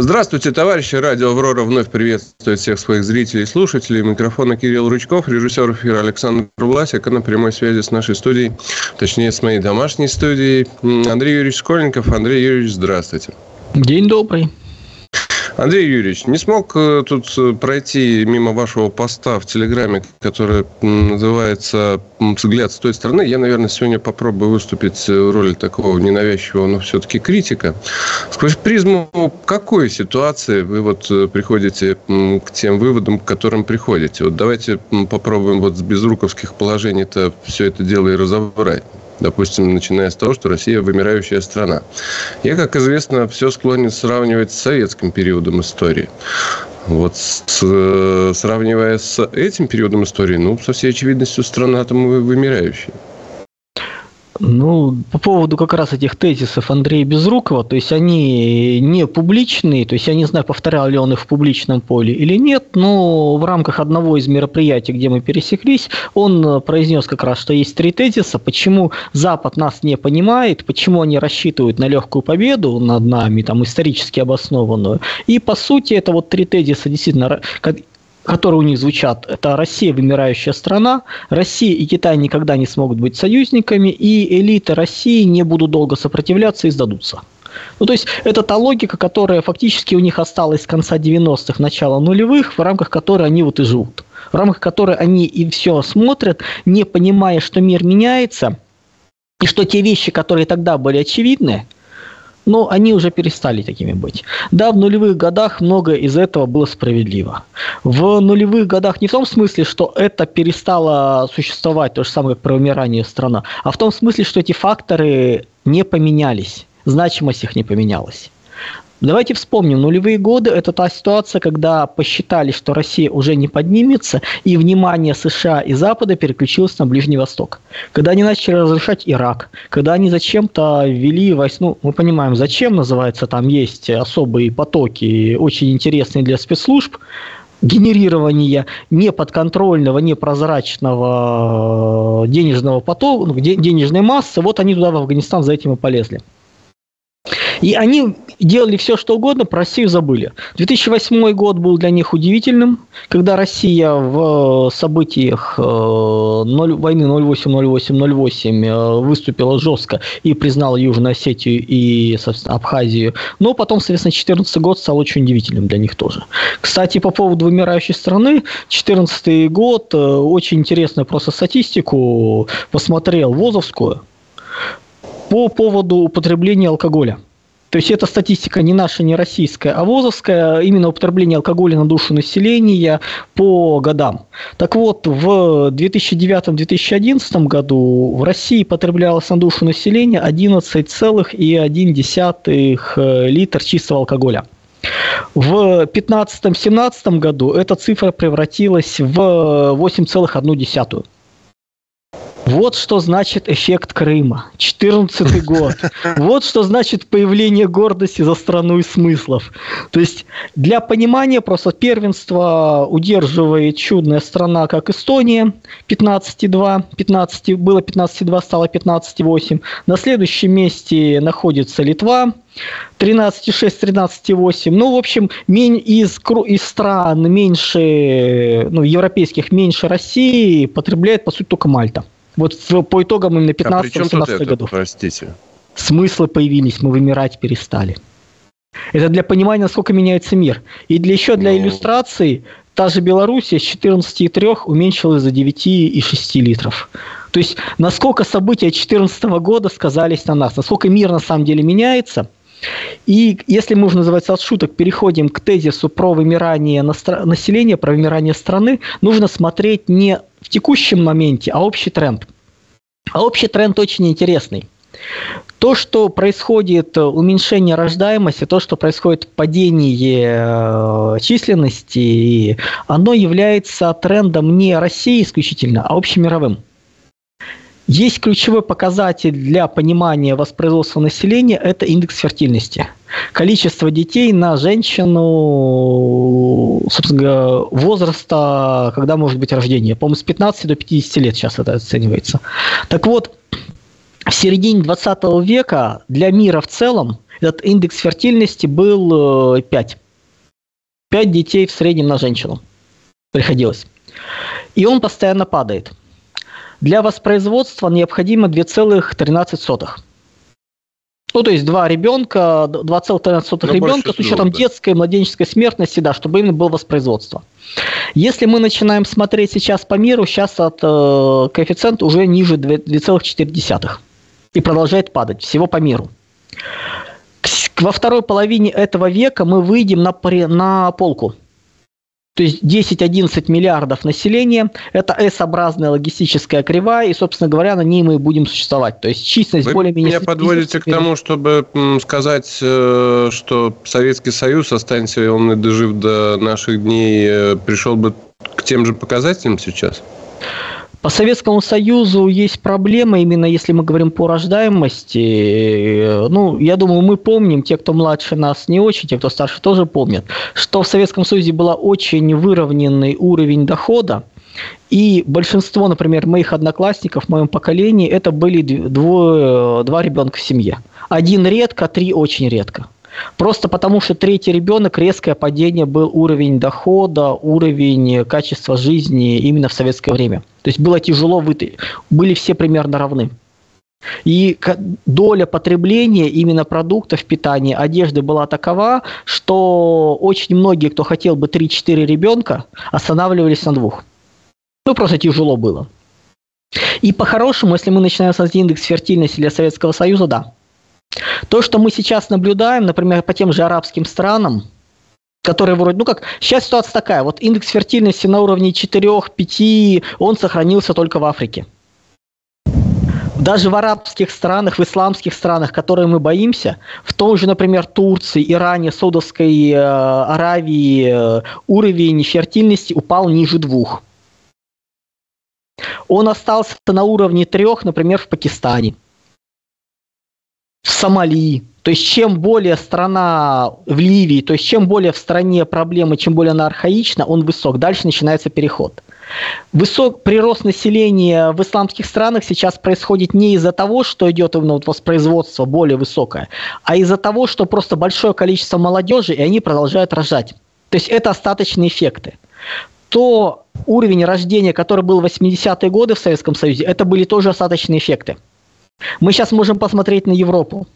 Здравствуйте, товарищи. Радио «Аврора» вновь приветствует всех своих зрителей и слушателей. Микрофона Кирилл Ручков, режиссер эфира Александр Власик, а на прямой связи с нашей студией, точнее, с моей домашней студией, Андрей Юрьевич Школьников. Андрей Юрьевич, здравствуйте. День добрый. Андрей Юрьевич, не смог э, тут э, пройти мимо вашего поста в Телеграме, который называется «Взгляд с той стороны». Я, наверное, сегодня попробую выступить в роли такого ненавязчивого, но все-таки критика. Сквозь призму какой ситуации вы вот э, приходите к тем выводам, к которым приходите? Вот давайте попробуем вот с безруковских положений-то все это дело и разобрать допустим, начиная с того, что Россия вымирающая страна. Я, как известно, все склонен сравнивать с советским периодом истории. Вот с, сравнивая с этим периодом истории, ну, со всей очевидностью, страна там вымирающая. Ну, по поводу как раз этих тезисов Андрея Безрукова, то есть они не публичные, то есть я не знаю, повторял ли он их в публичном поле или нет, но в рамках одного из мероприятий, где мы пересеклись, он произнес как раз, что есть три тезиса, почему Запад нас не понимает, почему они рассчитывают на легкую победу над нами, там, исторически обоснованную. И, по сути, это вот три тезиса действительно которые у них звучат, это Россия вымирающая страна, Россия и Китай никогда не смогут быть союзниками, и элиты России не будут долго сопротивляться и сдадутся. Ну, то есть, это та логика, которая фактически у них осталась с конца 90-х, начала нулевых, в рамках которой они вот и живут. В рамках которой они и все смотрят, не понимая, что мир меняется, и что те вещи, которые тогда были очевидны, но они уже перестали такими быть. Да, в нулевых годах многое из этого было справедливо. В нулевых годах не в том смысле, что это перестало существовать, то же самое, как про вымирание страна, а в том смысле, что эти факторы не поменялись, значимость их не поменялась. Давайте вспомним, нулевые годы – это та ситуация, когда посчитали, что Россия уже не поднимется, и внимание США и Запада переключилось на Ближний Восток. Когда они начали разрешать Ирак, когда они зачем-то ввели войск, ну, мы понимаем, зачем называется, там есть особые потоки, очень интересные для спецслужб, генерирования неподконтрольного, непрозрачного денежного потока, ну, денежной массы, вот они туда в Афганистан за этим и полезли. И они делали все, что угодно, про Россию забыли. 2008 год был для них удивительным, когда Россия в событиях 0, войны 08-08-08 выступила жестко и признала Южную Осетию и, собственно, Абхазию. Но потом, соответственно, 2014 год стал очень удивительным для них тоже. Кстати, по поводу вымирающей страны, 2014 год, э, очень интересную просто статистику посмотрел, Возовскую, по поводу употребления алкоголя. То есть эта статистика не наша, не российская, а ВОЗовская, именно употребление алкоголя на душу населения по годам. Так вот, в 2009-2011 году в России потреблялось на душу населения 11,1 э, литр чистого алкоголя. В 2015-2017 году эта цифра превратилась в 8,1. Вот что значит эффект Крыма. 14 год. Вот что значит появление гордости за страну и смыслов. То есть для понимания просто первенство удерживает чудная страна, как Эстония, 15,2. 15, было 15,2, стало 15,8. На следующем месте находится Литва, 13,6, 13,8. Ну, в общем, из, из стран меньше, ну, европейских меньше России потребляет, по сути, только Мальта. Вот в, по итогам именно 15-17 а годов. Простите. Смыслы появились, мы вымирать перестали. Это для понимания, насколько меняется мир. И для еще для ну... иллюстрации, та же Белоруссия с 14,3 уменьшилась за 9,6 литров. То есть, насколько события 2014 года сказались на нас, насколько мир на самом деле меняется. И если мы уже, называется, от шуток переходим к тезису про вымирание населения, про вымирание страны, нужно смотреть не в текущем моменте, а общий тренд. А общий тренд очень интересный. То, что происходит э, уменьшение рождаемости, то, что происходит падение э, численности, оно является трендом не России исключительно, а общемировым. Есть ключевой показатель для понимания воспроизводства населения – это индекс фертильности. Количество детей на женщину, собственно, возраста, когда может быть рождение. По-моему, с 15 до 50 лет сейчас это оценивается. Так вот, в середине 20 века для мира в целом этот индекс фертильности был 5. Э, 5 детей в среднем на женщину приходилось. И он постоянно падает. Для воспроизводства необходимо 2,13. Ну, то есть два ребенка, 2,13 ну, ребенка с учетом да. детской и младенческой смертности, да, чтобы именно было воспроизводство. Если мы начинаем смотреть сейчас по миру, сейчас от э, коэффициент уже ниже 2,4 и продолжает падать всего по миру. Во второй половине этого века мы выйдем на, на полку – то есть 10-11 миллиардов населения – это S-образная логистическая кривая, и, собственно говоря, на ней мы будем существовать. То есть численность Вы более-менее... меня подводите к тому, чтобы сказать, э, что Советский Союз, останется он и дожив до наших дней, э, пришел бы к тем же показателям сейчас? По Советскому Союзу есть проблема, именно если мы говорим по рождаемости. Ну, я думаю, мы помним, те, кто младше нас не очень, те, кто старше тоже помнят, что в Советском Союзе был очень выровненный уровень дохода, и большинство, например, моих одноклассников в моем поколении, это были двое, два ребенка в семье. Один редко, три очень редко. Просто потому, что третий ребенок, резкое падение был уровень дохода, уровень качества жизни именно в советское время. То есть было тяжело выйти, были все примерно равны. И доля потребления именно продуктов питания, одежды была такова, что очень многие, кто хотел бы 3-4 ребенка, останавливались на двух. Ну, просто тяжело было. И по-хорошему, если мы начинаем с индекс фертильности для Советского Союза, да, то, что мы сейчас наблюдаем, например, по тем же арабским странам, которые вроде, ну как, сейчас ситуация такая, вот индекс фертильности на уровне 4-5, он сохранился только в Африке. Даже в арабских странах, в исламских странах, которые мы боимся, в том же, например, Турции, Иране, Саудовской э, Аравии э, уровень фертильности упал ниже двух. Он остался на уровне трех, например, в Пакистане в Сомали. То есть чем более страна в Ливии, то есть чем более в стране проблемы, чем более она архаична, он высок. Дальше начинается переход. Высок прирост населения в исламских странах сейчас происходит не из-за того, что идет именно вот воспроизводство более высокое, а из-за того, что просто большое количество молодежи, и они продолжают рожать. То есть это остаточные эффекты. То уровень рождения, который был в 80-е годы в Советском Союзе, это были тоже остаточные эффекты. Мы сейчас можем посмотреть на Европу.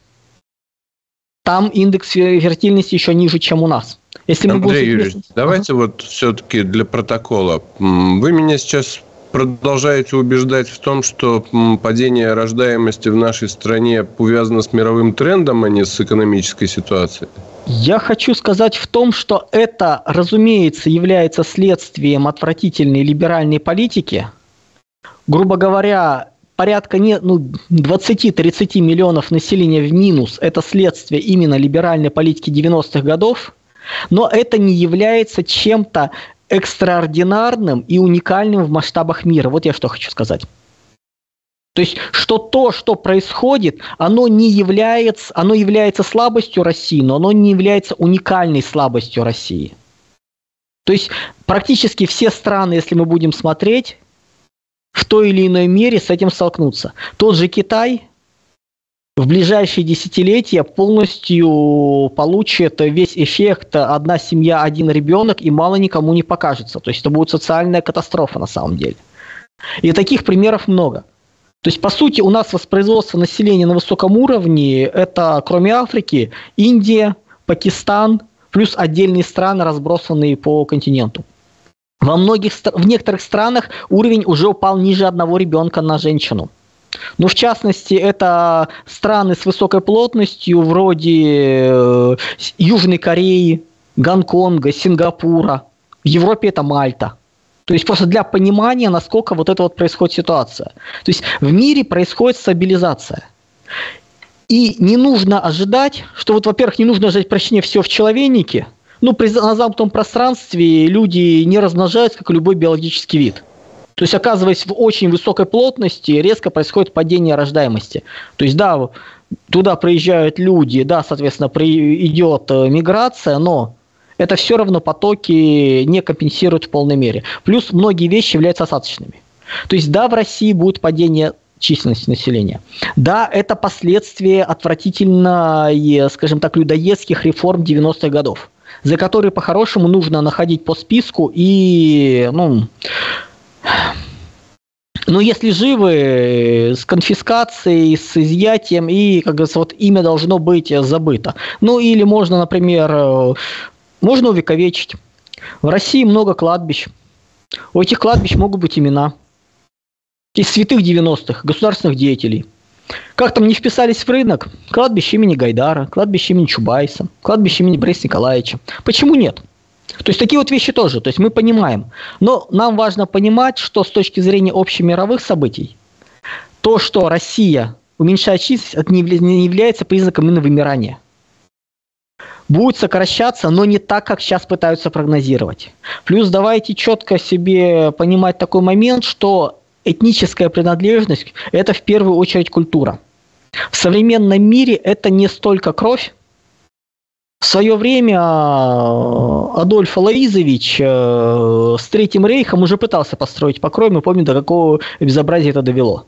Там индекс фертильности еще ниже, чем у нас. Если Андрей мы будем... Юрьевич, давайте uh-huh. вот все-таки для протокола. Вы меня сейчас продолжаете убеждать в том, что падение рождаемости в нашей стране увязано с мировым трендом, а не с экономической ситуацией? Я хочу сказать в том, что это, разумеется, является следствием отвратительной либеральной политики. Грубо говоря, порядка не, ну, 20-30 миллионов населения в минус – это следствие именно либеральной политики 90-х годов, но это не является чем-то экстраординарным и уникальным в масштабах мира. Вот я что хочу сказать. То есть, что то, что происходит, оно не является, оно является слабостью России, но оно не является уникальной слабостью России. То есть, практически все страны, если мы будем смотреть, в той или иной мере с этим столкнуться. Тот же Китай в ближайшие десятилетия полностью получит весь эффект одна семья, один ребенок, и мало никому не покажется. То есть это будет социальная катастрофа на самом деле. И таких примеров много. То есть, по сути, у нас воспроизводство населения на высоком уровне – это, кроме Африки, Индия, Пакистан, плюс отдельные страны, разбросанные по континенту. Во многих, в некоторых странах уровень уже упал ниже одного ребенка на женщину. Ну, в частности, это страны с высокой плотностью, вроде э, Южной Кореи, Гонконга, Сингапура. В Европе это Мальта. То есть просто для понимания, насколько вот это вот происходит ситуация. То есть в мире происходит стабилизация. И не нужно ожидать, что вот, во-первых, не нужно ожидать прощения все в человейнике – ну, при, на замкнутом пространстве люди не размножаются, как любой биологический вид. То есть, оказываясь в очень высокой плотности, резко происходит падение рождаемости. То есть, да, туда приезжают люди, да, соответственно, при, идет э, миграция, но это все равно потоки не компенсируют в полной мере. Плюс многие вещи являются осадочными. То есть, да, в России будет падение численности населения. Да, это последствия отвратительно, скажем так, людоедских реформ 90-х годов, за которые по-хорошему нужно находить по списку и, ну, ну, если живы, с конфискацией, с изъятием, и, как говорится, вот имя должно быть забыто. Ну, или можно, например, можно увековечить. В России много кладбищ. У этих кладбищ могут быть имена. Из святых 90-х, государственных деятелей. Как там не вписались в рынок? Кладбище имени Гайдара, кладбище имени Чубайса, кладбище имени Бориса Николаевича. Почему нет? То есть такие вот вещи тоже, то есть мы понимаем. Но нам важно понимать, что с точки зрения общемировых событий, то, что Россия уменьшает численность, не является признаком именно вымирания. Будет сокращаться, но не так, как сейчас пытаются прогнозировать. Плюс давайте четко себе понимать такой момент, что этническая принадлежность – это в первую очередь культура. В современном мире это не столько кровь, в свое время э, Адольф Алаизович э, с Третьим Рейхом уже пытался построить покрой, мы помним, до какого безобразия это довело.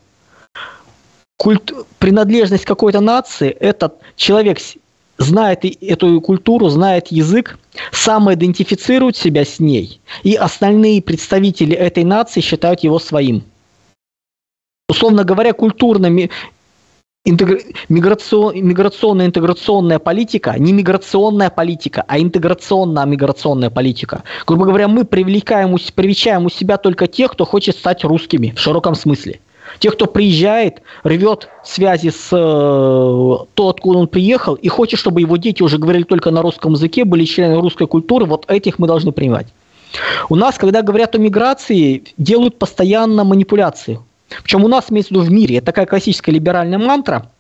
Культ... Принадлежность какой-то нации – это человек знает эту культуру, знает язык, самоидентифицирует себя с ней, и остальные представители этой нации считают его своим. Условно говоря, культурными интегр... миграцион... миграционная интеграционная политика, не миграционная политика, а интеграционная миграционная политика. Грубо говоря, мы привлекаем, привечаем у себя только тех, кто хочет стать русскими в широком смысле. Тех, кто приезжает, рвет связи с э, то, откуда он приехал, и хочет, чтобы его дети уже говорили только на русском языке, были членами русской культуры, вот этих мы должны принимать. У нас, когда говорят о миграции, делают постоянно манипуляции. Причем у нас имеется в виду в мире, это такая классическая либеральная мантра,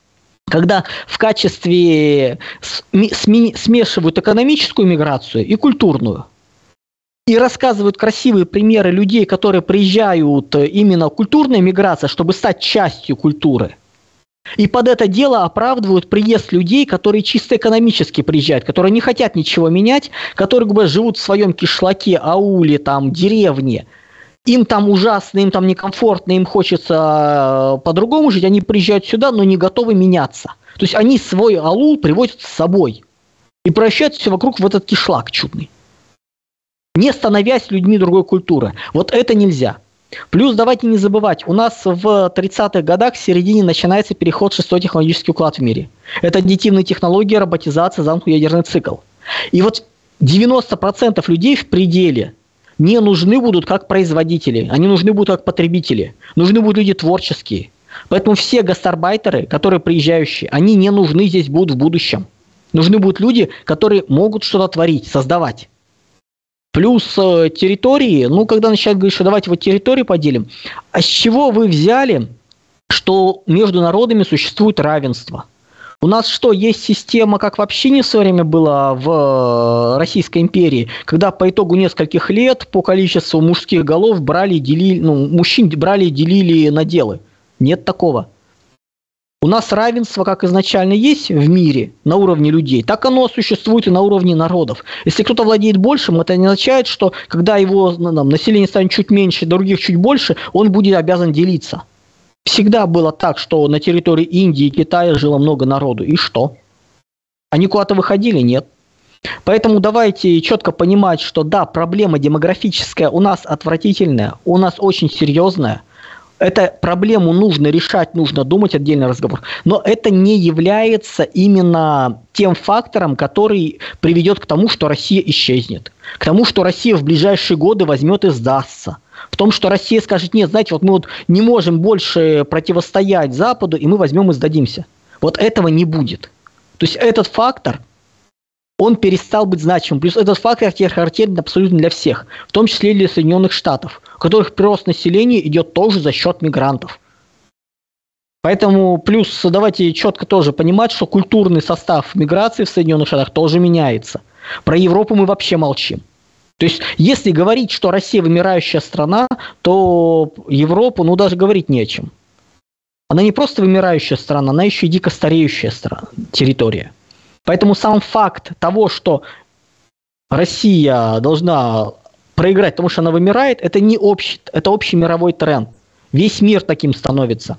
когда в качестве смешивают экономическую миграцию и культурную. И рассказывают красивые примеры людей, которые приезжают именно культурная миграция, чтобы стать частью культуры. И под это дело оправдывают приезд людей, которые чисто экономически приезжают, которые не хотят ничего менять, которые как бы, живут в своем кишлаке, ауле, там, деревне – им там ужасно, им там некомфортно, им хочется э, по-другому жить, они приезжают сюда, но не готовы меняться. То есть они свой аул приводят с собой и превращают все вокруг в этот кишлак чудный. Не становясь людьми другой культуры. Вот это нельзя. Плюс давайте не забывать, у нас в 30-х годах в середине начинается переход в шестой технологический уклад в мире. Это аддитивные технологии, роботизация, замкнутый ядерный цикл. И вот 90% людей в пределе не нужны будут как производители, они нужны будут как потребители, нужны будут люди творческие. Поэтому все гастарбайтеры, которые приезжающие, они не нужны здесь будут в будущем. Нужны будут люди, которые могут что-то творить, создавать. Плюс э, территории, ну, когда начинают говорить, что давайте вот территории поделим, а с чего вы взяли, что между народами существует равенство – у нас что, есть система, как вообще не в свое время было в э, Российской империи, когда по итогу нескольких лет по количеству мужских голов брали и делили, ну, мужчин брали и делили наделы? Нет такого. У нас равенство, как изначально есть в мире, на уровне людей, так оно существует и на уровне народов. Если кто-то владеет большим, это не означает, что когда его ну, там, население станет чуть меньше, других чуть больше, он будет обязан делиться. Всегда было так, что на территории Индии и Китая жило много народу. И что? Они куда-то выходили? Нет. Поэтому давайте четко понимать, что да, проблема демографическая у нас отвратительная, у нас очень серьезная. Эту проблему нужно решать, нужно думать, отдельный разговор. Но это не является именно тем фактором, который приведет к тому, что Россия исчезнет. К тому, что Россия в ближайшие годы возьмет и сдастся в том, что Россия скажет, нет, знаете, вот мы вот не можем больше противостоять Западу, и мы возьмем и сдадимся. Вот этого не будет. То есть этот фактор, он перестал быть значимым. Плюс этот фактор характерен абсолютно для всех, в том числе и для Соединенных Штатов, у которых прирост населения идет тоже за счет мигрантов. Поэтому плюс давайте четко тоже понимать, что культурный состав миграции в Соединенных Штатах тоже меняется. Про Европу мы вообще молчим. То есть, если говорить, что Россия вымирающая страна, то Европу, ну, даже говорить не о чем. Она не просто вымирающая страна, она еще и дико стареющая страна, территория. Поэтому сам факт того, что Россия должна проиграть, потому что она вымирает, это не общий, это общий мировой тренд. Весь мир таким становится.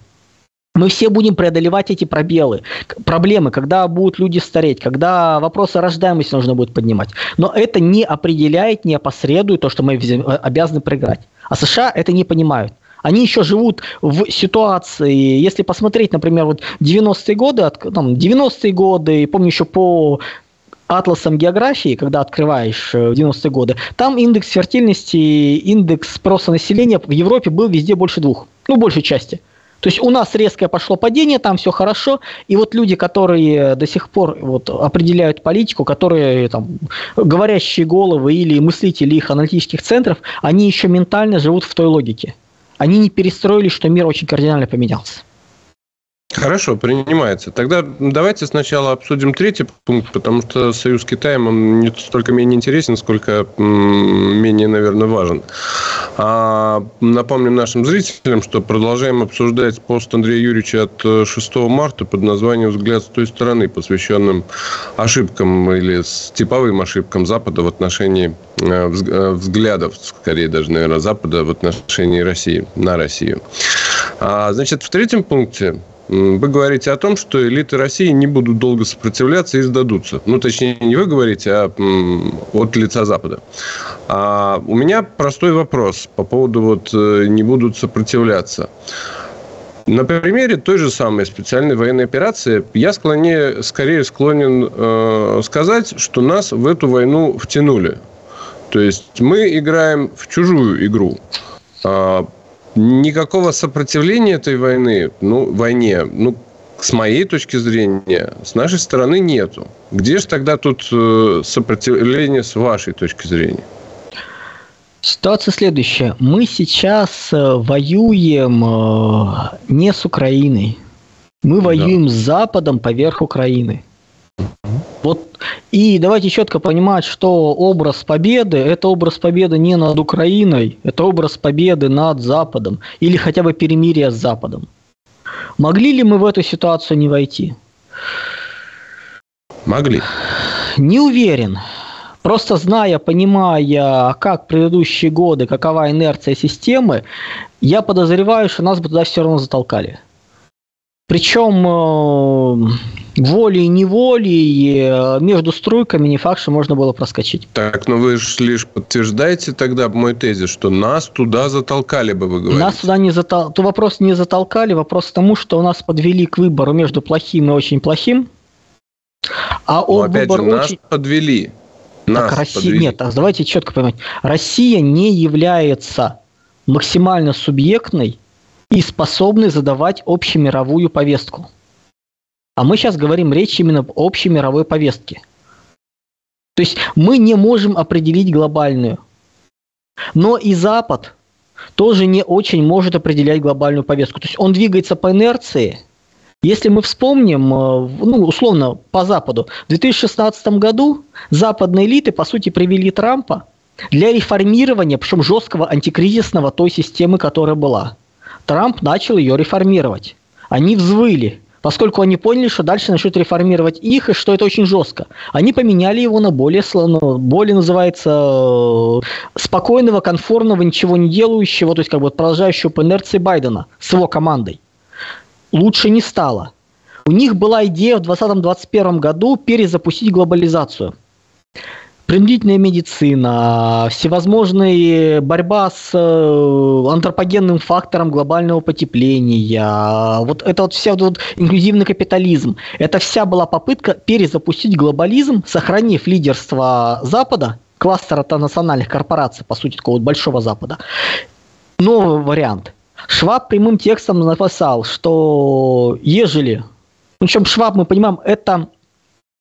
Мы все будем преодолевать эти пробелы, проблемы, когда будут люди стареть, когда вопросы рождаемости нужно будет поднимать. Но это не определяет, не опосредует то, что мы обязаны проиграть. А США это не понимают. Они еще живут в ситуации, если посмотреть, например, вот 90-е годы, там, 90-е годы, помню еще по атласом географии, когда открываешь э, в 90-е годы, там индекс фертильности, индекс спроса населения в Европе был везде больше двух, ну, большей части. То есть у нас резкое пошло падение, там все хорошо, и вот люди, которые до сих пор вот определяют политику, которые там говорящие головы или мыслители их аналитических центров, они еще ментально живут в той логике. Они не перестроились, что мир очень кардинально поменялся. Хорошо, принимается. Тогда давайте сначала обсудим третий пункт, потому что союз с Китаем он не столько менее интересен, сколько менее, наверное, важен. А, напомним нашим зрителям, что продолжаем обсуждать пост Андрея Юрьевича от 6 марта под названием «Взгляд с той стороны», посвященным ошибкам или типовым ошибкам Запада в отношении э, э, взглядов, скорее даже, наверное, Запада в отношении России, на Россию. А, значит, в третьем пункте вы говорите о том, что элиты России не будут долго сопротивляться и сдадутся. Ну, точнее, не вы говорите, а от лица Запада. А у меня простой вопрос по поводу вот э, не будут сопротивляться. На примере той же самой специальной военной операции я склоне, скорее склонен э, сказать, что нас в эту войну втянули. То есть мы играем в чужую игру. Никакого сопротивления этой войны, ну, войне, ну, с моей точки зрения, с нашей стороны нету. Где же тогда тут э, сопротивление с вашей точки зрения? Ситуация следующая. Мы сейчас э, воюем э, не с Украиной. Мы воюем да. с Западом поверх Украины. Вот и давайте четко понимать, что образ победы – это образ победы не над Украиной, это образ победы над Западом или хотя бы перемирия с Западом. Могли ли мы в эту ситуацию не войти? Могли. Не уверен. Просто зная, понимая, как предыдущие годы, какова инерция системы, я подозреваю, что нас бы туда все равно затолкали. Причем э, волей-неволей э, между струйками не факт, что можно было проскочить. Так, но вы же лишь подтверждаете тогда мой тезис, что нас туда затолкали бы, вы говорите. Нас туда не затолкали. То вопрос не затолкали, вопрос к тому, что у нас подвели к выбору между плохим и очень плохим. А но опять же, нас очень... подвели. Нас так, Россия... подвели. Нет, давайте четко понимать. Россия не является максимально субъектной и способной задавать общемировую повестку. А мы сейчас говорим речь именно об общей мировой повестке. То есть мы не можем определить глобальную. Но и Запад тоже не очень может определять глобальную повестку. То есть он двигается по инерции. Если мы вспомним, э, ну, условно, по Западу, в 2016 году западные элиты, по сути, привели Трампа для реформирования, причем жесткого антикризисного той системы, которая была. Трамп начал ее реформировать. Они взвыли поскольку они поняли, что дальше начнут реформировать их, и что это очень жестко. Они поменяли его на более, более называется, э, спокойного, конформного, ничего не делающего, то есть как бы продолжающего по инерции Байдена с его командой. Лучше не стало. У них была идея в 2020-2021 году перезапустить глобализацию – принудительная медицина, всевозможные борьба с э, антропогенным фактором глобального потепления, вот это вот вся вот инклюзивный капитализм, это вся была попытка перезапустить глобализм, сохранив лидерство Запада, кластера национальных корпораций, по сути, такого вот большого Запада. Новый вариант. Шваб прямым текстом написал, что ежели, причем Шваб, мы понимаем, это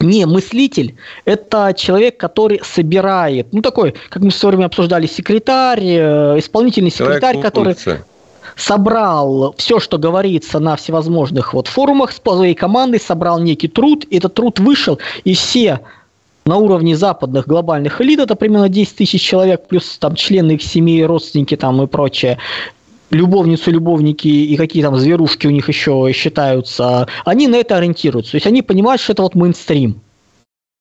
не мыслитель, это человек, который собирает, ну такой, как мы в свое время обсуждали, секретарь, э, исполнительный секретарь, который собрал все, что говорится на всевозможных вот форумах с своей командой, собрал некий труд, и этот труд вышел, и все на уровне западных глобальных элит, это примерно 10 тысяч человек, плюс там члены их семей, родственники там и прочее, любовницы, любовники и какие там зверушки у них еще считаются, они на это ориентируются. То есть они понимают, что это вот мейнстрим.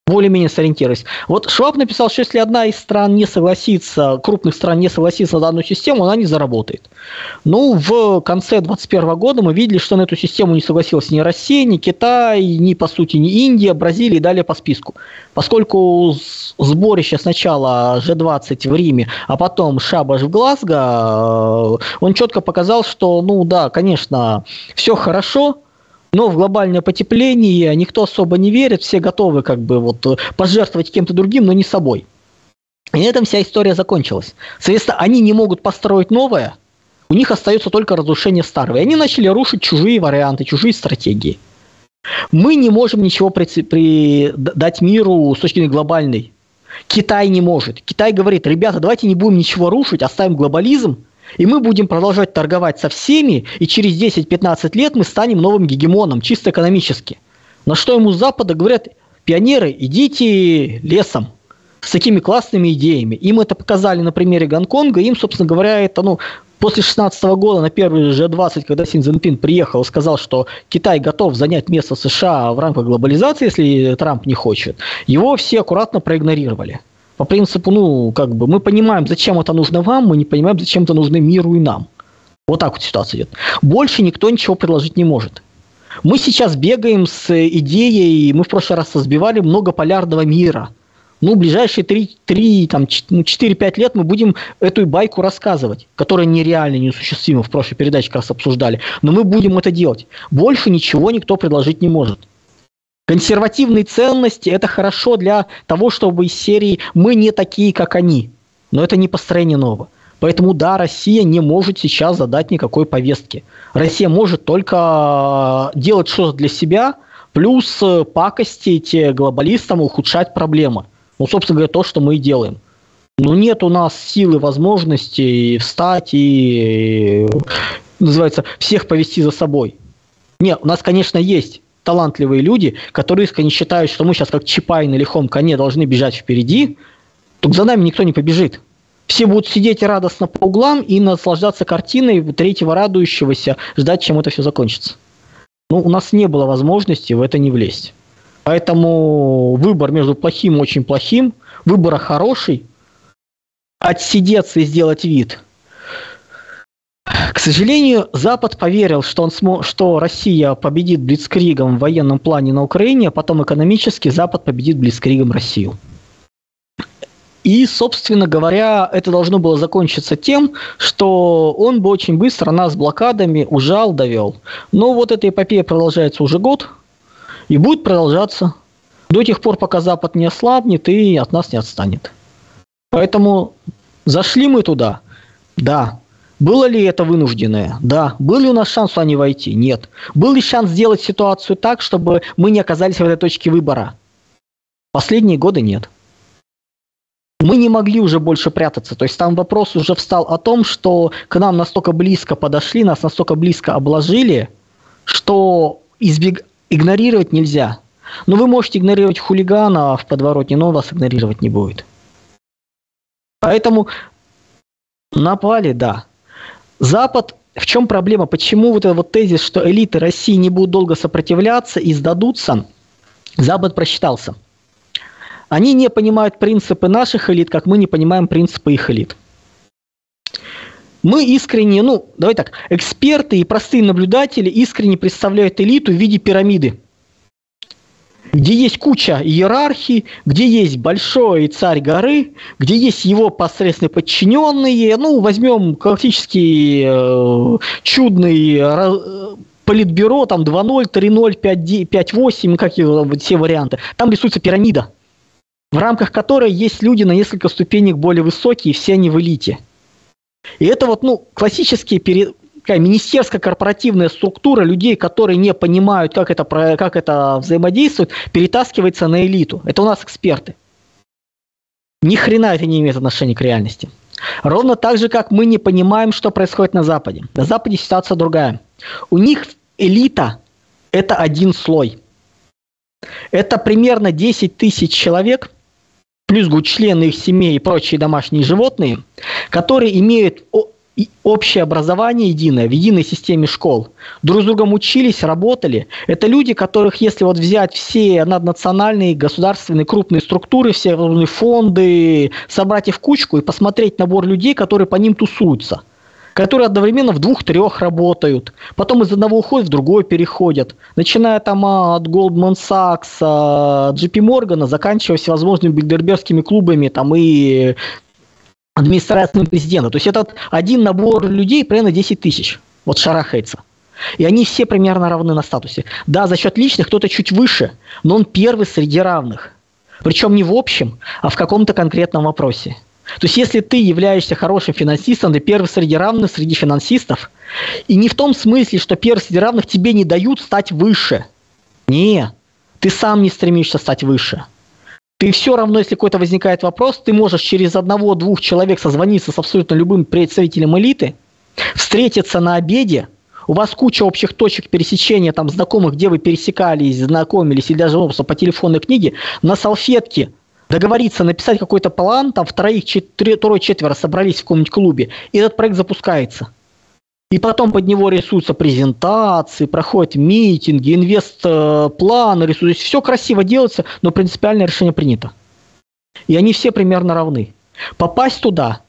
Более-менее сориентируюсь. Вот Шваб написал, что если одна из стран не согласится, крупных стран не согласится на данную систему, она не заработает. Ну, в конце 2021 года мы видели, что на эту систему не согласилась ни Россия, ни Китай, ни, по сути, ни Индия, Бразилия и далее по списку. Поскольку сборище сначала G20 в Риме, а потом Шабаш в Глазго, э, он четко показал, что, ну да, конечно, все хорошо, но в глобальное потепление никто особо не верит, все готовы как бы вот э, пожертвовать кем-то другим, но не собой. И на этом вся история закончилась. Соответственно, они не могут построить новое, у них остается только разрушение старого. И они начали рушить чужие варианты, чужие стратегии. Мы не можем ничего при, при, дать миру с точки зрения глобальной. Китай не может. Китай говорит, ребята, давайте не будем ничего рушить, оставим глобализм, и мы будем продолжать торговать со всеми, и через 10-15 лет мы станем новым гегемоном, чисто экономически. На что ему с Запада говорят, пионеры, идите лесом с такими классными идеями. Им это показали на примере Гонконга, им, собственно говоря, это, ну, после 16 года на первый G20, когда Син Цзиньпин приехал и сказал, что Китай готов занять место США в рамках глобализации, если Трамп не хочет, его все аккуратно проигнорировали. По принципу, ну, как бы, мы понимаем, зачем это нужно вам, мы не понимаем, зачем это нужно миру и нам. Вот так вот ситуация идет. Больше никто ничего предложить не может. Мы сейчас бегаем с идеей, мы в прошлый раз разбивали многополярного мира. Ну, ближайшие 3, 3 там, 4-5 ну, лет мы будем эту байку рассказывать, которая нереально неосуществима, в прошлой передаче как раз обсуждали. Но мы будем это делать. Больше ничего никто предложить не может. Консервативные ценности – это хорошо для того, чтобы из серии «мы не такие, как они». Но это не построение нового. Поэтому да, Россия не может сейчас задать никакой повестки. Россия может только делать что-то для себя, плюс пакостить глобалистам, ухудшать проблемы. Ну, собственно говоря, то, что мы и делаем. Но нет у нас силы, возможности встать и, называется, всех повести за собой. Нет, у нас, конечно, есть талантливые люди, которые искренне считают, что мы сейчас как Чапай на лихом коне должны бежать впереди, то за нами никто не побежит. Все будут сидеть радостно по углам и наслаждаться картиной третьего радующегося, ждать, чем это все закончится. Ну, у нас не было возможности в это не влезть. Поэтому выбор между плохим и очень плохим, выбора хороший, отсидеться и сделать вид – сожалению, Запад поверил, что, он смо... что Россия победит Блицкригом в военном плане на Украине, а потом экономически Запад победит Блицкригом Россию. И, собственно говоря, это должно было закончиться тем, что он бы очень быстро нас блокадами ужал, довел. Но вот эта эпопея продолжается уже год и будет продолжаться до тех пор, пока Запад не ослабнет и от нас не отстанет. Поэтому зашли мы туда, да, было ли это вынужденное? Да. Был ли у нас шанс туда не войти? Нет. Был ли шанс сделать ситуацию так, чтобы мы не оказались в этой точке выбора? Последние годы нет. Мы не могли уже больше прятаться. То есть там вопрос уже встал о том, что к нам настолько близко подошли, нас настолько близко обложили, что избег... игнорировать нельзя. Но вы можете игнорировать хулигана в подворотне, но он вас игнорировать не будет. Поэтому напали, да. Запад в чем проблема? Почему вот этот вот тезис, что элиты России не будут долго сопротивляться и сдадутся, Запад просчитался. Они не понимают принципы наших элит, как мы не понимаем принципы их элит. Мы искренне, ну, давай так, эксперты и простые наблюдатели искренне представляют элиту в виде пирамиды где есть куча иерархий, где есть большой царь горы, где есть его посредственные подчиненные. Ну, возьмем классический э, чудный э, политбюро, там 2.0, 3.0, 5.8, как его, все варианты. Там рисуется пирамида, в рамках которой есть люди на несколько ступенек более высокие, все они в элите. И это вот, ну, классические пере такая министерская корпоративная структура людей, которые не понимают, как это, как это взаимодействует, перетаскивается на элиту. Это у нас эксперты. Ни хрена это не имеет отношения к реальности. Ровно так же, как мы не понимаем, что происходит на Западе. На Западе ситуация другая. У них элита – это один слой. Это примерно 10 тысяч человек, плюс члены их семей и прочие домашние животные, которые имеют общее образование единое в единой системе школ. Друг с другом учились, работали. Это люди, которых, если вот взять все наднациональные, государственные, крупные структуры, все фонды, собрать их в кучку и посмотреть набор людей, которые по ним тусуются – которые одновременно в двух-трех работают, потом из одного уходят, в другой переходят, начиная там от Goldman Sachs, JP Morgan, заканчивая всевозможными бильдербергскими клубами там и администрацией президента. То есть этот один набор людей примерно 10 тысяч. Вот шарахается. И они все примерно равны на статусе. Да, за счет личных кто-то чуть выше, но он первый среди равных. Причем не в общем, а в каком-то конкретном вопросе. То есть, если ты являешься хорошим финансистом, ты первый среди равных среди финансистов, и не в том смысле, что первый среди равных тебе не дают стать выше. Не, ты сам не стремишься стать выше. Ты все равно, если какой-то возникает вопрос, ты можешь через одного-двух человек созвониться с абсолютно любым представителем элиты, встретиться на обеде, у вас куча общих точек пересечения, там, знакомых, где вы пересекались, знакомились, или даже просто по телефонной книге, на салфетке договориться, написать какой-то план, там втроих, четыре, трое, четверо собрались в каком-нибудь клубе, и этот проект запускается. И потом под него рисуются презентации, проходят митинги, инвест-планы рисуются. Все красиво делается, но принципиальное решение принято. И они все примерно равны. Попасть туда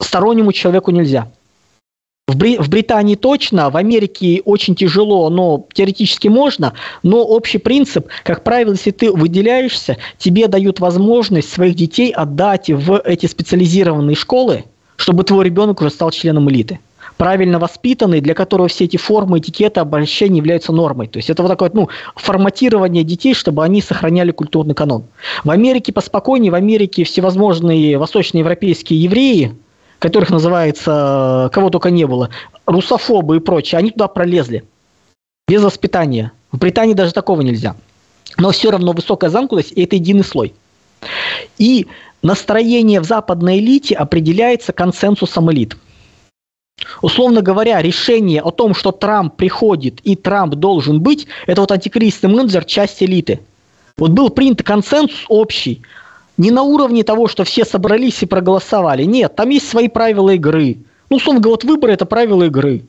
стороннему человеку нельзя. В, Бри- в Британии точно, в Америке очень тяжело, но теоретически можно, но общий принцип, как правило, если ты выделяешься, тебе дают возможность своих детей отдать в эти специализированные школы, чтобы твой ребенок уже стал членом элиты правильно воспитанный, для которого все эти формы, этикеты, обращения являются нормой. То есть это вот такое ну, форматирование детей, чтобы они сохраняли культурный канон. В Америке поспокойнее, в Америке всевозможные восточноевропейские евреи, которых называется, кого только не было, русофобы и прочее, они туда пролезли. Без воспитания. В Британии даже такого нельзя. Но все равно высокая замкнутость – это единый слой. И настроение в западной элите определяется консенсусом элит. Условно говоря, решение о том, что Трамп приходит и Трамп должен быть, это вот антикризисный менеджер, часть элиты. Вот был принят консенсус общий не на уровне того, что все собрались и проголосовали. Нет, там есть свои правила игры. Ну, условно говоря, вот выборы – это правила игры.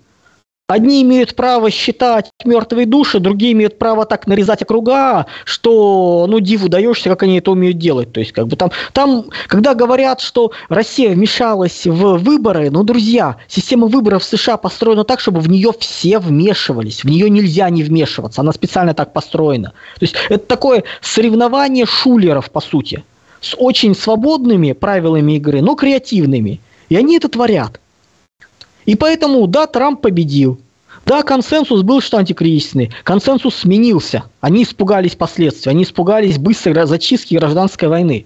Одни имеют право считать мертвые души, другие имеют право так нарезать округа, что, ну, диву даешься, как они это умеют делать. То есть, как бы там, там, когда говорят, что Россия вмешалась в выборы, ну, друзья, система выборов в США построена так, чтобы в нее все вмешивались. В нее нельзя не вмешиваться, она специально так построена. То есть, это такое соревнование шулеров, по сути с очень свободными правилами игры, но креативными. И они это творят. И поэтому, да, Трамп победил. Да, консенсус был, что антикризисный. Консенсус сменился. Они испугались последствий. Они испугались быстрой зачистки гражданской войны.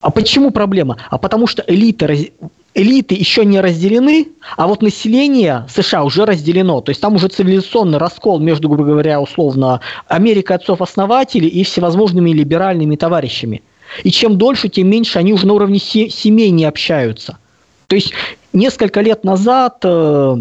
А почему проблема? А потому что элиты, элиты еще не разделены, а вот население США уже разделено. То есть там уже цивилизационный раскол между, грубо говоря, условно, Америкой отцов-основателей и всевозможными либеральными товарищами. И чем дольше, тем меньше они уже на уровне семей не общаются. То есть несколько лет назад э,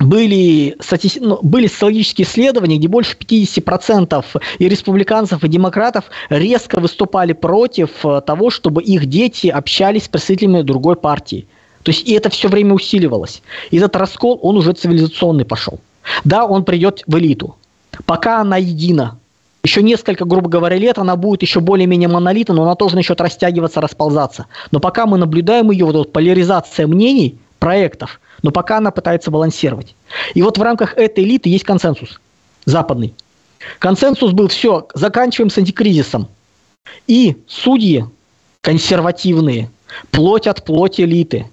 были, стати... ну, были социологические исследования, где больше 50% и республиканцев, и демократов резко выступали против э, того, чтобы их дети общались с представителями другой партии. То есть и это все время усиливалось. И этот раскол, он уже цивилизационный пошел. Да, он придет в элиту. Пока она едина, еще несколько, грубо говоря, лет она будет еще более-менее монолитна, но она тоже начнет растягиваться, расползаться. Но пока мы наблюдаем ее, вот, вот поляризация мнений, проектов, но пока она пытается балансировать. И вот в рамках этой элиты есть консенсус западный. Консенсус был, все, заканчиваем с антикризисом. И судьи консервативные, плоть от плоти элиты.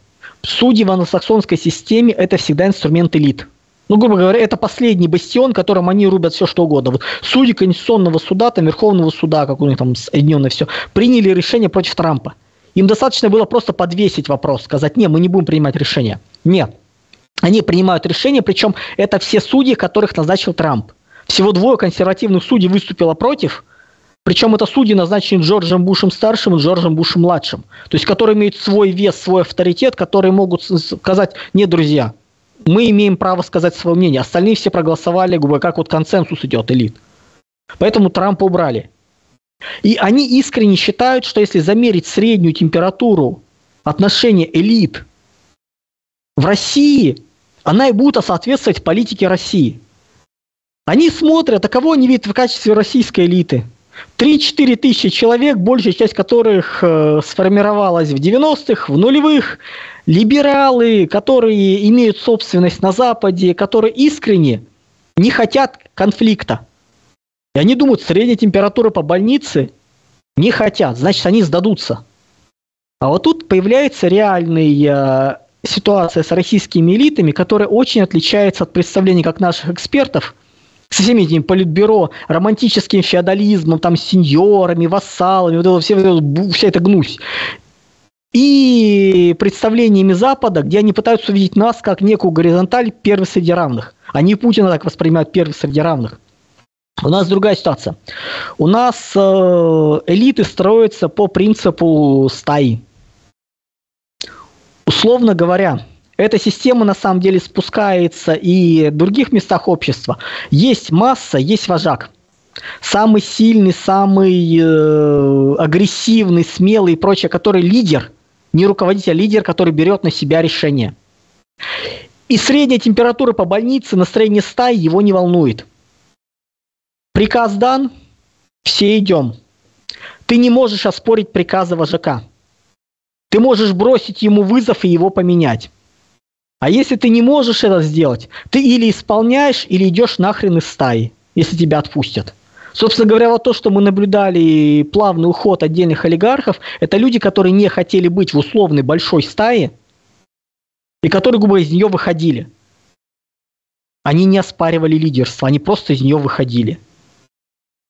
Судьи в англосаксонской системе – это всегда инструмент элит – ну, грубо говоря, это последний бастион, которым они рубят все что угодно. Вот судьи Конституционного суда, там, Верховного суда, как у них там соединенное все, приняли решение против Трампа. Им достаточно было просто подвесить вопрос, сказать, нет, мы не будем принимать решение. Нет. Они принимают решение, причем это все судьи, которых назначил Трамп. Всего двое консервативных судей выступило против, причем это судьи назначены Джорджем Бушем старшим и Джорджем Бушем младшим. То есть, которые имеют свой вес, свой авторитет, которые могут сказать, нет, друзья, мы имеем право сказать свое мнение. Остальные все проголосовали, как вот консенсус идет элит. Поэтому Трампа убрали. И они искренне считают, что если замерить среднюю температуру отношения элит в России, она и будет соответствовать политике России. Они смотрят, а кого они видят в качестве российской элиты. 3-4 тысячи человек, большая часть которых э, сформировалась в 90-х, в нулевых. Либералы, которые имеют собственность на Западе, которые искренне не хотят конфликта. И они думают, средняя температура по больнице не хотят, значит, они сдадутся. А вот тут появляется реальная э, ситуация с российскими элитами, которая очень отличается от представлений как наших экспертов, со всеми этими политбюро, романтическим феодализмом, там, сеньорами, вассалами, вот это, все, вся эта гнусь. И представлениями Запада, где они пытаются увидеть нас как некую горизонталь первый среди равных. Они Путина так воспринимают первый среди равных. У нас другая ситуация. У нас э, элиты строятся по принципу стаи. Условно говоря, эта система на самом деле спускается и в других местах общества. Есть масса, есть вожак. Самый сильный, самый э, агрессивный, смелый и прочее, который лидер, не руководитель, а лидер, который берет на себя решение. И средняя температура по больнице, настроение стаи его не волнует. Приказ дан, все идем. Ты не можешь оспорить приказы вожака. Ты можешь бросить ему вызов и его поменять. А если ты не можешь это сделать, ты или исполняешь, или идешь нахрен из стаи, если тебя отпустят. Собственно говоря, вот то, что мы наблюдали, плавный уход отдельных олигархов, это люди, которые не хотели быть в условной большой стае, и которые, грубо из нее выходили. Они не оспаривали лидерство, они просто из нее выходили.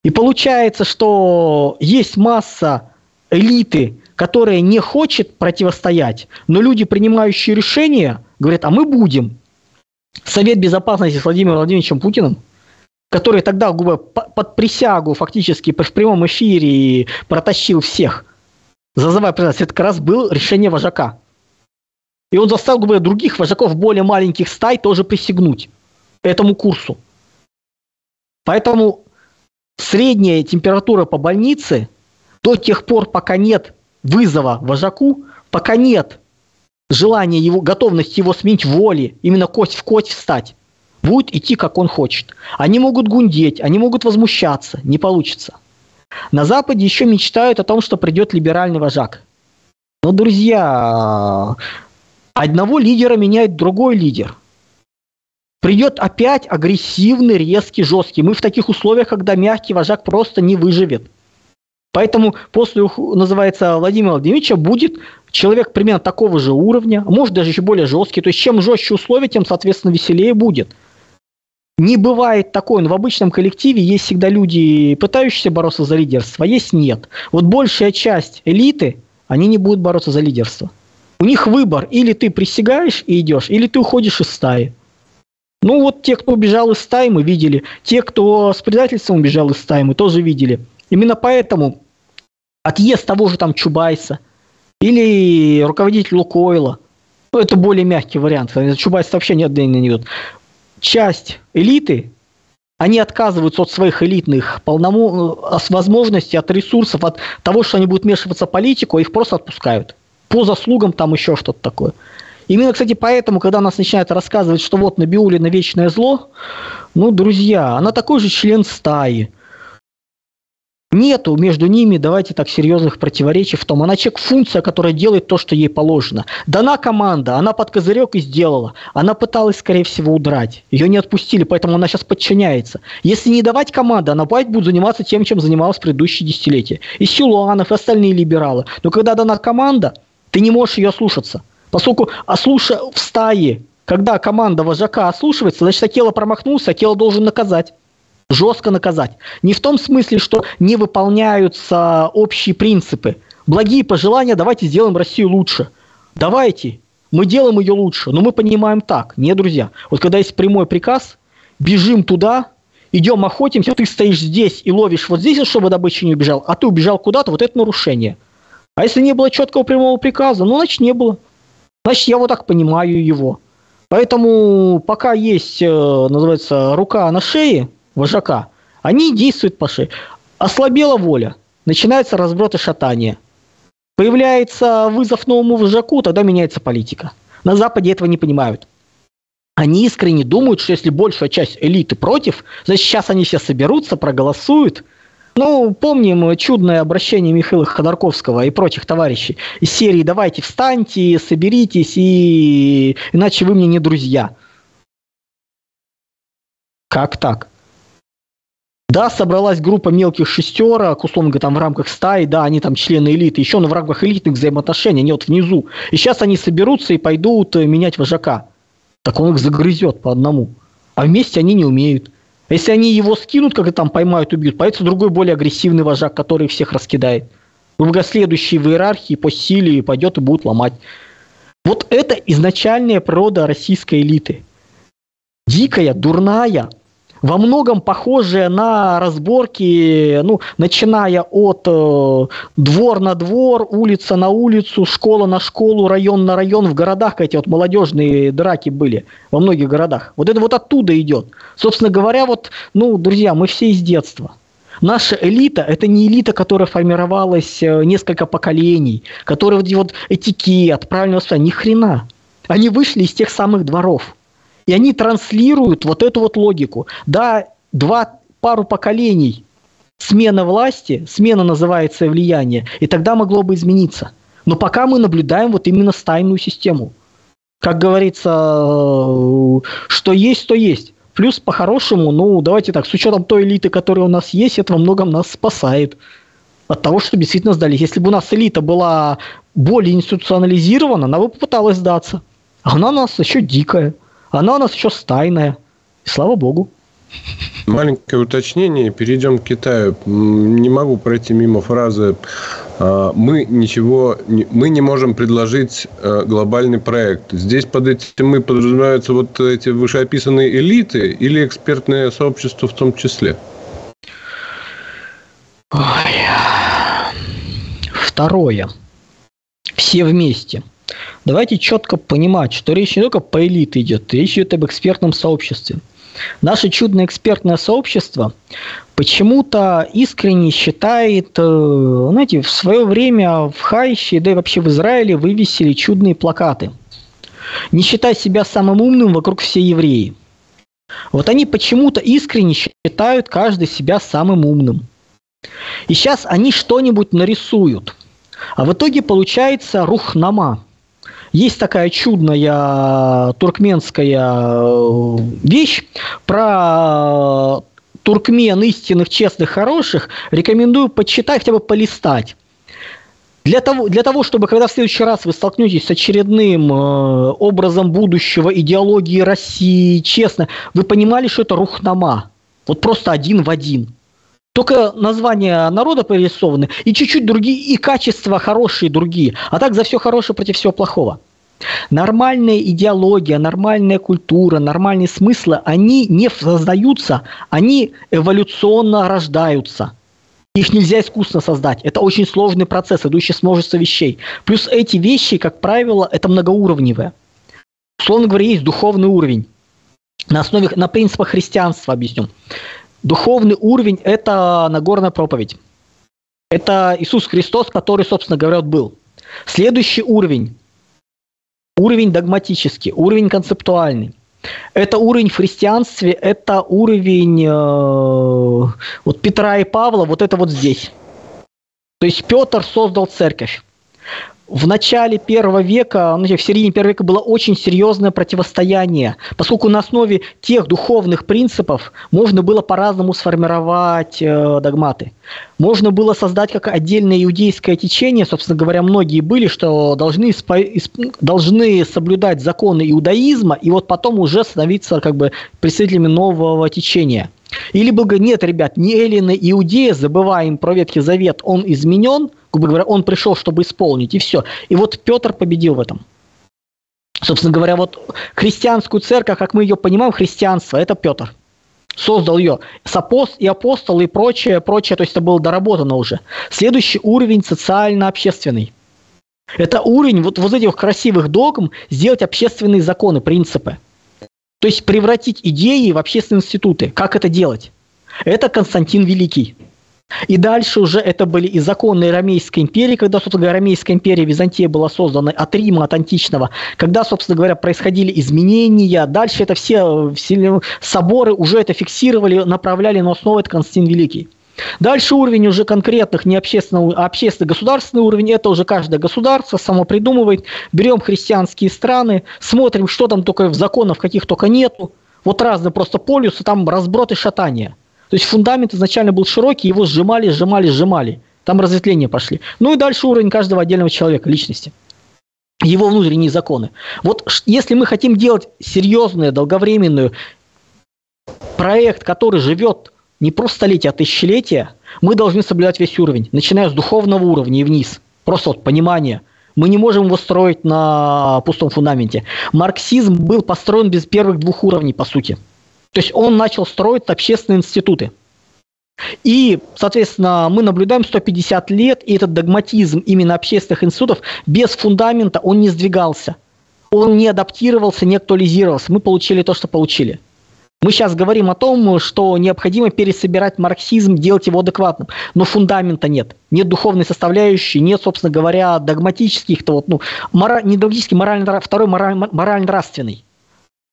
И получается, что есть масса элиты, которая не хочет противостоять, но люди, принимающие решения, говорят, а мы будем. Совет Безопасности с Владимиром Владимировичем Путиным, который тогда под присягу фактически в прямом эфире протащил всех, зазывая признать, это как раз было решение вожака. И он заставил губы, других вожаков более маленьких стай тоже присягнуть этому курсу. Поэтому средняя температура по больнице до тех пор, пока нет вызова вожаку, пока нет желания его, готовности его сменить воли, именно кость в кость встать, будет идти, как он хочет. Они могут гундеть, они могут возмущаться, не получится. На Западе еще мечтают о том, что придет либеральный вожак. Но, друзья, одного лидера меняет другой лидер. Придет опять агрессивный, резкий, жесткий. Мы в таких условиях, когда мягкий вожак просто не выживет. Поэтому после, называется, Владимира Владимировича будет человек примерно такого же уровня, может даже еще более жесткий. То есть чем жестче условия, тем, соответственно, веселее будет. Не бывает такое, но в обычном коллективе есть всегда люди, пытающиеся бороться за лидерство, а есть нет. Вот большая часть элиты, они не будут бороться за лидерство. У них выбор, или ты присягаешь и идешь, или ты уходишь из стаи. Ну вот те, кто убежал из стаи, мы видели. Те, кто с предательством убежал из стаи, мы тоже видели. Именно поэтому отъезд того же там Чубайса или руководитель Лукойла, ну, это более мягкий вариант, Чубайс вообще нет денег не идет. Часть элиты, они отказываются от своих элитных полному, э, возможностей, от ресурсов, от того, что они будут вмешиваться в политику, их просто отпускают. По заслугам там еще что-то такое. Именно, кстати, поэтому, когда нас начинают рассказывать, что вот Набиулина вечное зло, ну, друзья, она такой же член стаи – Нету между ними, давайте так, серьезных противоречий в том. Она человек функция, которая делает то, что ей положено. Дана команда, она под козырек и сделала. Она пыталась, скорее всего, удрать. Ее не отпустили, поэтому она сейчас подчиняется. Если не давать команды, она опять будет заниматься тем, чем занималась в предыдущие десятилетия. И Силуанов, и остальные либералы. Но когда дана команда, ты не можешь ее слушаться. Поскольку ослуша в стае, когда команда вожака ослушивается, значит, Акела промахнулся, Акела должен наказать жестко наказать. Не в том смысле, что не выполняются общие принципы. Благие пожелания, давайте сделаем Россию лучше. Давайте, мы делаем ее лучше. Но мы понимаем так, не, друзья. Вот когда есть прямой приказ, бежим туда, идем охотимся, ты стоишь здесь и ловишь вот здесь, чтобы добыча не убежал, а ты убежал куда-то, вот это нарушение. А если не было четкого прямого приказа, ну, значит, не было. Значит, я вот так понимаю его. Поэтому пока есть, э, называется, рука на шее, вожака, они действуют по шее. Ослабела воля, начинается разброд и шатание. Появляется вызов новому вожаку, тогда меняется политика. На Западе этого не понимают. Они искренне думают, что если большая часть элиты против, значит, сейчас они все соберутся, проголосуют. Ну, помним чудное обращение Михаила Ходорковского и прочих товарищей из серии «Давайте встаньте, соберитесь, и иначе вы мне не друзья». Как так? Да, собралась группа мелких шестерок, условно говоря, там в рамках стаи, да, они там члены элиты, еще но в рамках элитных взаимоотношений, они вот внизу. И сейчас они соберутся и пойдут э, менять вожака. Так он их загрызет по одному. А вместе они не умеют. Если они его скинут, как там поймают, убьют, появится другой более агрессивный вожак, который всех раскидает. Грубо следующий в иерархии по силе пойдет и будет ломать. Вот это изначальная природа российской элиты. Дикая, дурная, во многом похожие на разборки, ну, начиная от э, двор на двор, улица на улицу, школа на школу, район на район. В городах эти вот молодежные драки были, во многих городах. Вот это вот оттуда идет. Собственно говоря, вот, ну, друзья, мы все из детства. Наша элита – это не элита, которая формировалась э, несколько поколений, которая вот, вот этикет, правильно воспитание, ни хрена. Они вышли из тех самых дворов. И они транслируют вот эту вот логику. Да, два, пару поколений смена власти, смена называется влияние, и тогда могло бы измениться. Но пока мы наблюдаем вот именно стайную систему. Как говорится, что есть, то есть. Плюс по-хорошему, ну, давайте так, с учетом той элиты, которая у нас есть, это во многом нас спасает от того, что действительно сдались. Если бы у нас элита была более институционализирована, она бы попыталась сдаться. А она у нас еще дикая. Она у нас еще стайная. И слава богу. Маленькое уточнение, перейдем к Китаю. Не могу пройти мимо фразы а, «мы ничего, мы не можем предложить а, глобальный проект». Здесь под этим мы подразумеваются вот эти вышеописанные элиты или экспертное сообщество в том числе? Ой. Второе. Все вместе – Давайте четко понимать, что речь не только по элите идет, речь идет об экспертном сообществе. Наше чудное экспертное сообщество почему-то искренне считает, э, знаете, в свое время в Хайще, да и вообще в Израиле вывесили чудные плакаты. Не считай себя самым умным, вокруг все евреи. Вот они почему-то искренне считают каждый себя самым умным. И сейчас они что-нибудь нарисуют. А в итоге получается рухнама – есть такая чудная туркменская э, вещь про туркмен истинных, честных, хороших. Рекомендую почитать, хотя бы полистать. Для того, для того, чтобы когда в следующий раз вы столкнетесь с очередным э, образом будущего, идеологии России, честно, вы понимали, что это рухнама. Вот просто один в один. Только названия народа прорисованы, и чуть-чуть другие, и качества хорошие другие. А так за все хорошее против всего плохого. Нормальная идеология, нормальная культура, нормальные смыслы, они не создаются, они эволюционно рождаются. Их нельзя искусственно создать. Это очень сложный процесс, идущий с множества вещей. Плюс эти вещи, как правило, это многоуровневые. Условно говоря, есть духовный уровень. На основе, на принципах христианства объясню. Духовный уровень – это Нагорная проповедь. Это Иисус Христос, который, собственно говоря, был. Следующий уровень – уровень догматический, уровень концептуальный. Это уровень в христианстве, это уровень э, вот Петра и Павла, вот это вот здесь. То есть Петр создал церковь в начале первого века, ну, в середине первого века было очень серьезное противостояние, поскольку на основе тех духовных принципов можно было по-разному сформировать э, догматы. Можно было создать как отдельное иудейское течение, собственно говоря, многие были, что должны, должны соблюдать законы иудаизма, и вот потом уже становиться как бы представителями нового течения. Или бы нет, ребят, не эллины, иудеи, забываем про Ветхий Завет, он изменен – грубо говоря, он пришел, чтобы исполнить, и все. И вот Петр победил в этом. Собственно говоря, вот христианскую церковь, как мы ее понимаем, христианство, это Петр. Создал ее с апост и апостол и прочее, прочее, то есть это было доработано уже. Следующий уровень социально-общественный. Это уровень вот, вот этих красивых догм сделать общественные законы, принципы. То есть превратить идеи в общественные институты. Как это делать? Это Константин Великий. И дальше уже это были и законы Ромейской империи, когда, собственно говоря, Ромейская империя Византия была создана от Рима, от античного, когда, собственно говоря, происходили изменения. Дальше это все, все соборы уже это фиксировали, направляли на основу это Константин Великий. Дальше уровень уже конкретных, не общественного, а общественно-государственный уровень, это уже каждое государство само придумывает. Берем христианские страны, смотрим, что там только в законах, каких только нету. Вот разные просто полюсы, там разброд и шатание. То есть фундамент изначально был широкий, его сжимали, сжимали, сжимали. Там разветвления пошли. Ну и дальше уровень каждого отдельного человека, личности. Его внутренние законы. Вот если мы хотим делать серьезную, долговременную проект, который живет не просто столетия, а тысячелетия, мы должны соблюдать весь уровень, начиная с духовного уровня и вниз. Просто вот понимание. Мы не можем его строить на пустом фундаменте. Марксизм был построен без первых двух уровней, по сути. То есть он начал строить общественные институты. И, соответственно, мы наблюдаем 150 лет, и этот догматизм именно общественных институтов без фундамента, он не сдвигался. Он не адаптировался, не актуализировался. Мы получили то, что получили. Мы сейчас говорим о том, что необходимо пересобирать марксизм, делать его адекватным, но фундамента нет. Нет духовной составляющей, нет, собственно говоря, догматических, то вот, ну, мора, не догматический, морально, второй морально-нравственный.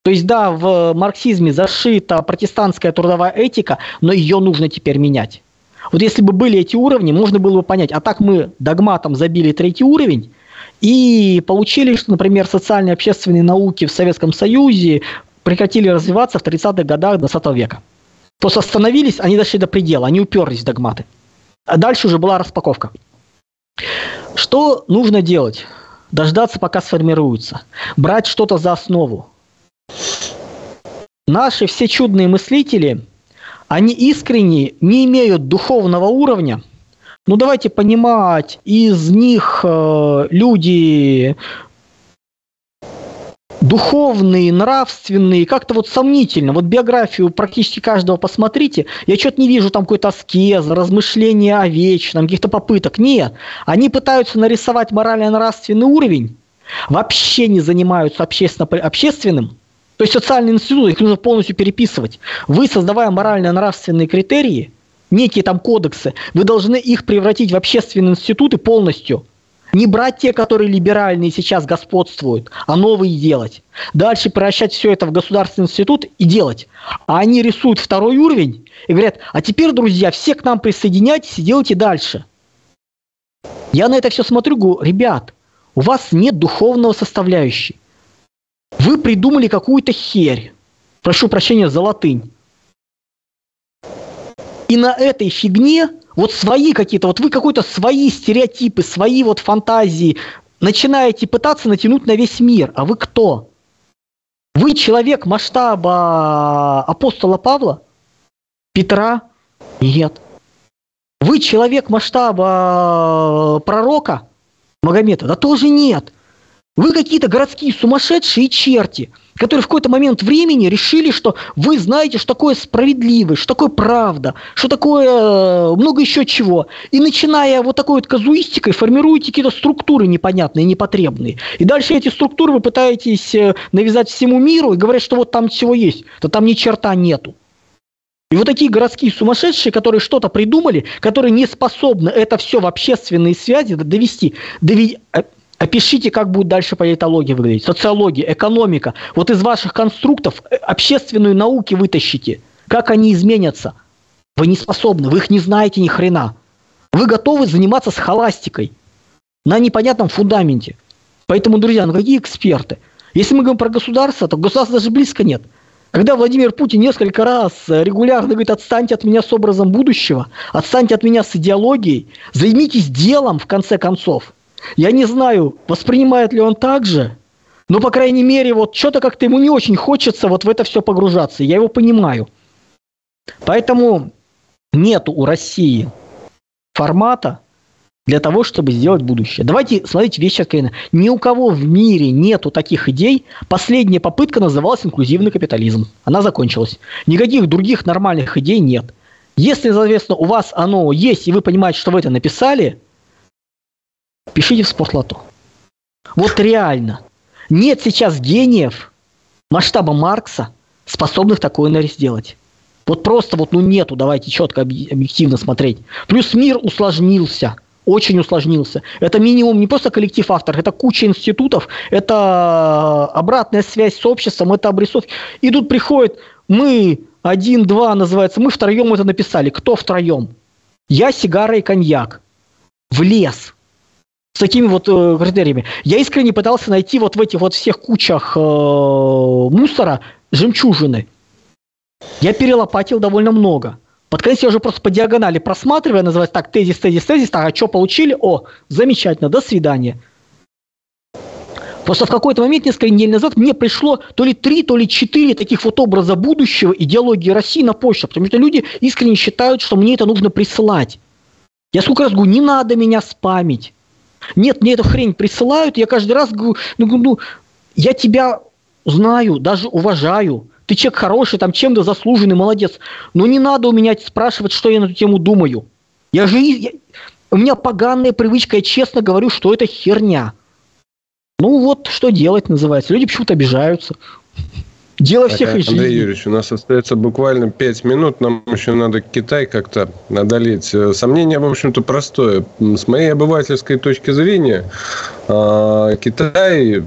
То есть, да, в марксизме зашита протестантская трудовая этика, но ее нужно теперь менять. Вот если бы были эти уровни, можно было бы понять, а так мы догматом забили третий уровень, и получили, что, например, социальные общественные науки в Советском Союзе прекратили развиваться в 30-х годах 20 века. Просто остановились, они дошли до предела, они уперлись в догматы. А дальше уже была распаковка. Что нужно делать? Дождаться, пока сформируются. Брать что-то за основу. Наши все чудные мыслители, они искренне не имеют духовного уровня. Ну давайте понимать, из них э, люди духовные, нравственные, как-то вот сомнительно. Вот биографию практически каждого посмотрите, я что-то не вижу там какой-то аскеза, размышления о вечном, каких-то попыток. Нет, они пытаются нарисовать морально-нравственный уровень, вообще не занимаются общественно, общественным, то есть социальные институты, их нужно полностью переписывать. Вы, создавая морально-нравственные критерии, некие там кодексы, вы должны их превратить в общественные институты полностью – не брать те, которые либеральные сейчас господствуют, а новые делать. Дальше превращать все это в государственный институт и делать. А они рисуют второй уровень и говорят, а теперь, друзья, все к нам присоединяйтесь и делайте дальше. Я на это все смотрю, говорю, ребят, у вас нет духовного составляющей. Вы придумали какую-то херь. Прошу прощения за латынь. И на этой фигне вот свои какие-то, вот вы какой-то свои стереотипы, свои вот фантазии начинаете пытаться натянуть на весь мир. А вы кто? Вы человек масштаба апостола Павла? Петра? Нет. Вы человек масштаба пророка? Магомета? Да тоже нет. Вы какие-то городские сумасшедшие черти, которые в какой-то момент времени решили, что вы знаете, что такое справедливость, что такое правда, что такое э, много еще чего. И начиная вот такой вот казуистикой, формируете какие-то структуры непонятные, непотребные. И дальше эти структуры вы пытаетесь э, навязать всему миру и говорят, что вот там всего есть. Да там ни черта нету. И вот такие городские сумасшедшие, которые что-то придумали, которые не способны это все в общественные связи довести, довести Опишите, как будет дальше политология выглядеть, социология, экономика. Вот из ваших конструктов э, общественную науки вытащите. Как они изменятся? Вы не способны, вы их не знаете ни хрена. Вы готовы заниматься с холастикой на непонятном фундаменте. Поэтому, друзья, ну какие эксперты? Если мы говорим про государство, то государства даже близко нет. Когда Владимир Путин несколько раз э, регулярно говорит, отстаньте от меня с образом будущего, отстаньте от меня с идеологией, займитесь делом в конце концов – я не знаю, воспринимает ли он так же, но, по крайней мере, вот что-то как-то ему не очень хочется вот в это все погружаться. Я его понимаю. Поэтому нет у России формата для того, чтобы сделать будущее. Давайте смотреть вещи откровенно. Ни у кого в мире нету таких идей. Последняя попытка называлась инклюзивный капитализм. Она закончилась. Никаких других нормальных идей нет. Если, соответственно, у вас оно есть, и вы понимаете, что вы это написали – пишите в спортлото. Вот реально. Нет сейчас гениев масштаба Маркса, способных такое сделать. Вот просто вот, ну нету, давайте четко объективно смотреть. Плюс мир усложнился очень усложнился. Это минимум не просто коллектив авторов, это куча институтов, это обратная связь с обществом, это обрисовки. И тут приходит, мы один, два называется, мы втроем это написали. Кто втроем? Я, сигара и коньяк. В лес. С такими вот э, критериями. Я искренне пытался найти вот в этих вот всех кучах э, мусора жемчужины. Я перелопатил довольно много. Под конец я уже просто по диагонали просматривая, называется так, тезис, тезис, тезис, так, а что получили? О, замечательно, до свидания. Просто в какой-то момент, несколько недель назад, мне пришло то ли три, то ли четыре таких вот образа будущего идеологии России на почту, потому что люди искренне считают, что мне это нужно присылать. Я сколько раз говорю, не надо меня спамить. Нет, мне эту хрень присылают, я каждый раз говорю, ну, ну я тебя знаю, даже уважаю, ты человек хороший, там чем-то заслуженный, молодец. Но не надо у меня спрашивать, что я на эту тему думаю. Я же... Я, у меня поганая привычка, я честно говорю, что это херня. Ну вот, что делать называется. Люди почему-то обижаются. Дело так, всех из Андрей Юрьевич, у нас остается буквально 5 минут. Нам еще надо Китай как-то одолеть. Э, сомнение, в общем-то, простое. С моей обывательской точки зрения, а, Китай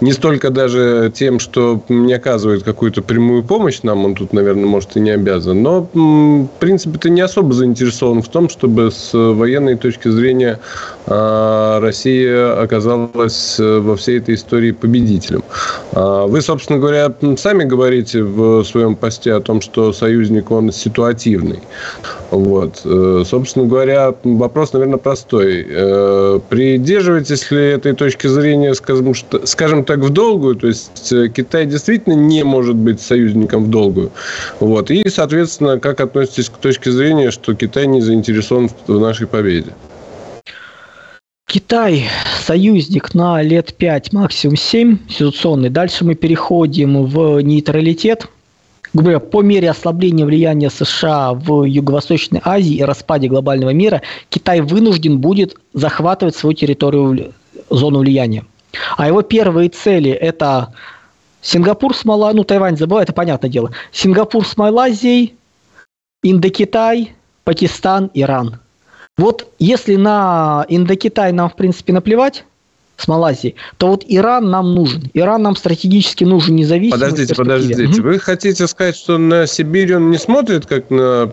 не столько даже тем, что не оказывает какую-то прямую помощь нам, он тут, наверное, может и не обязан, но, в принципе, ты не особо заинтересован в том, чтобы с военной точки зрения а, Россия оказалась э, во всей этой истории победителем. А, вы, собственно говоря, сами говорите в своем посте о том, что союзник, он ситуативный. Вот. Э, собственно говоря, вопрос, наверное, простой. Э, придерживаетесь ли этой точки зрения, скажем, скажем так, в долгую? То есть, Китай действительно не может быть союзником в долгую? Вот. И, соответственно, как относитесь к точке зрения, что Китай не заинтересован в нашей победе? Китай союзник на лет 5, максимум 7 ситуационный. Дальше мы переходим в нейтралитет. Говоря, по мере ослабления влияния США в Юго-Восточной Азии и распаде глобального мира, Китай вынужден будет захватывать свою территорию, зону влияния. А его первые цели – это Сингапур с Малайзией, ну, Тайвань забыл, это понятное дело. Сингапур с Малайзией, Индокитай, Пакистан, Иран – вот если на Индокитай нам, в принципе, наплевать, с Малайзией, то вот Иран нам нужен. Иран нам стратегически нужен независимо. Подождите, подождите. Угу. Вы хотите сказать, что на Сибирь он не смотрит как на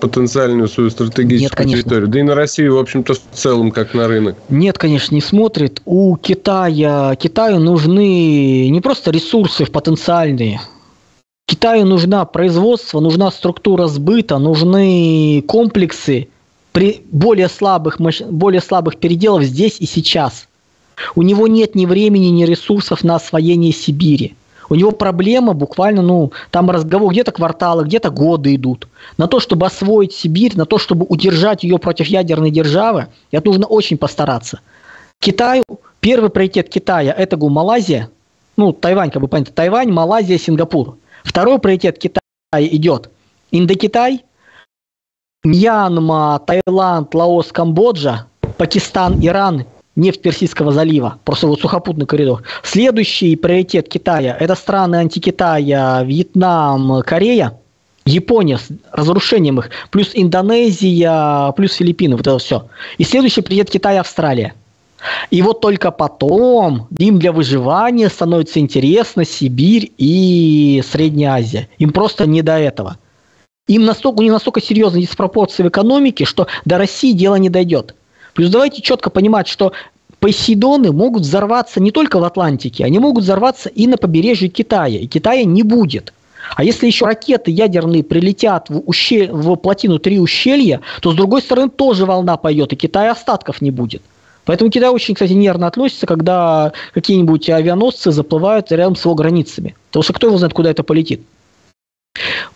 потенциальную свою стратегическую Нет, территорию? Да и на Россию, в общем-то, в целом, как на рынок. Нет, конечно, не смотрит. У Китая, Китаю нужны не просто ресурсы потенциальные, Китаю нужна производство, нужна структура сбыта, нужны комплексы, при более слабых, более слабых переделов здесь и сейчас. У него нет ни времени, ни ресурсов на освоение Сибири. У него проблема буквально, ну, там разговор, где-то кварталы, где-то годы идут. На то, чтобы освоить Сибирь, на то, чтобы удержать ее против ядерной державы, это нужно очень постараться. Китаю, первый приоритет Китая – это Малайзия, ну, Тайвань, как бы понятно, Тайвань, Малайзия, Сингапур. Второй приоритет Китая идет Индокитай – Мьянма, Таиланд, Лаос, Камбоджа, Пакистан, Иран, нефть Персидского залива, просто вот сухопутный коридор. Следующий приоритет Китая – это страны антикитая, Вьетнам, Корея, Япония с разрушением их, плюс Индонезия, плюс Филиппины, вот это все. И следующий приоритет Китая – Австралия. И вот только потом им для выживания становится интересно Сибирь и Средняя Азия. Им просто не до этого. Им настолько, у них настолько серьезные диспропорции в экономике, что до России дело не дойдет. Плюс давайте четко понимать, что Посейдоны могут взорваться не только в Атлантике, они могут взорваться и на побережье Китая, и Китая не будет. А если еще ракеты ядерные прилетят в, ущель... в плотину три ущелья, то с другой стороны тоже волна пойдет, и Китая остатков не будет. Поэтому Китай очень, кстати, нервно относится, когда какие-нибудь авианосцы заплывают рядом с его границами. Потому что кто его знает, куда это полетит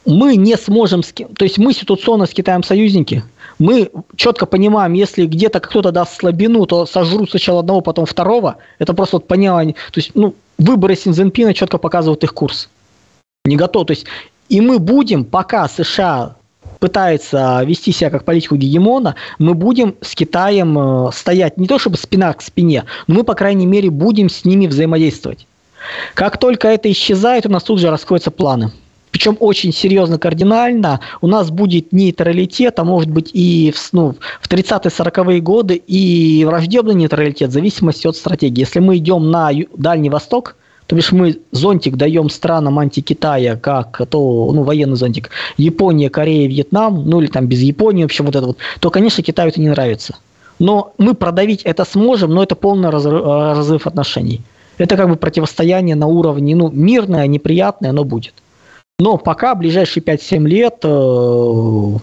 мы не сможем, то есть мы ситуационно с Китаем союзники, мы четко понимаем, если где-то кто-то даст слабину, то сожрут сначала одного, потом второго. Это просто вот понимание. То есть, ну, выборы Синзенпина четко показывают их курс. Не готов. То есть, и мы будем, пока США пытается вести себя как политику гегемона, мы будем с Китаем э, стоять не то чтобы спина к спине, но мы, по крайней мере, будем с ними взаимодействовать. Как только это исчезает, у нас тут же расходятся планы. Причем очень серьезно, кардинально, у нас будет нейтралитет, а может быть и в, ну, в 30-40-е годы и враждебный нейтралитет в зависимости от стратегии. Если мы идем на Дальний Восток, то бишь мы зонтик даем странам анти-Китая, как то, ну, военный зонтик, Япония, Корея, Вьетнам, ну или там без Японии, в общем, вот это вот, то, конечно, Китаю это не нравится. Но мы продавить это сможем, но это полный разрыв, разрыв отношений. Это как бы противостояние на уровне, ну, мирное, неприятное, оно будет. Но пока, ближайшие 5-7 лет, э,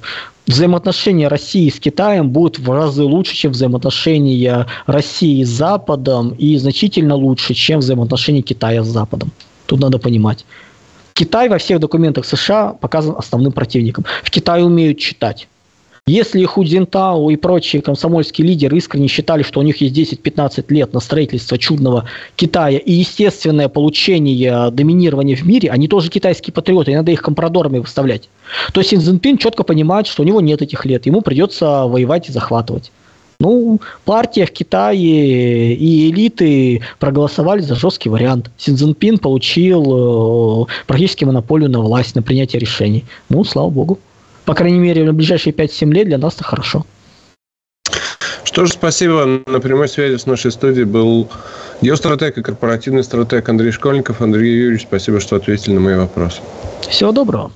взаимоотношения России с Китаем будут в разы лучше, чем взаимоотношения России с Западом, и значительно лучше, чем взаимоотношения Китая с Западом. Тут надо понимать. Китай во всех документах США показан основным противником. В Китае умеют читать. Если Ху Цзинтао и прочие комсомольские лидеры искренне считали, что у них есть 10-15 лет на строительство чудного Китая и естественное получение доминирования в мире, они тоже китайские патриоты, и надо их компрадорами выставлять, то Син Цзиньпин четко понимает, что у него нет этих лет, ему придется воевать и захватывать. Ну, партия в Китае и элиты проголосовали за жесткий вариант. Син Цзиньпин получил э, практически монополию на власть, на принятие решений. Ну, слава богу по крайней мере, на ближайшие 5-7 лет для нас это хорошо. Что же, спасибо. На прямой связи с нашей студией был геостратег и корпоративный стратег Андрей Школьников. Андрей Юрьевич, спасибо, что ответили на мои вопросы. Всего доброго.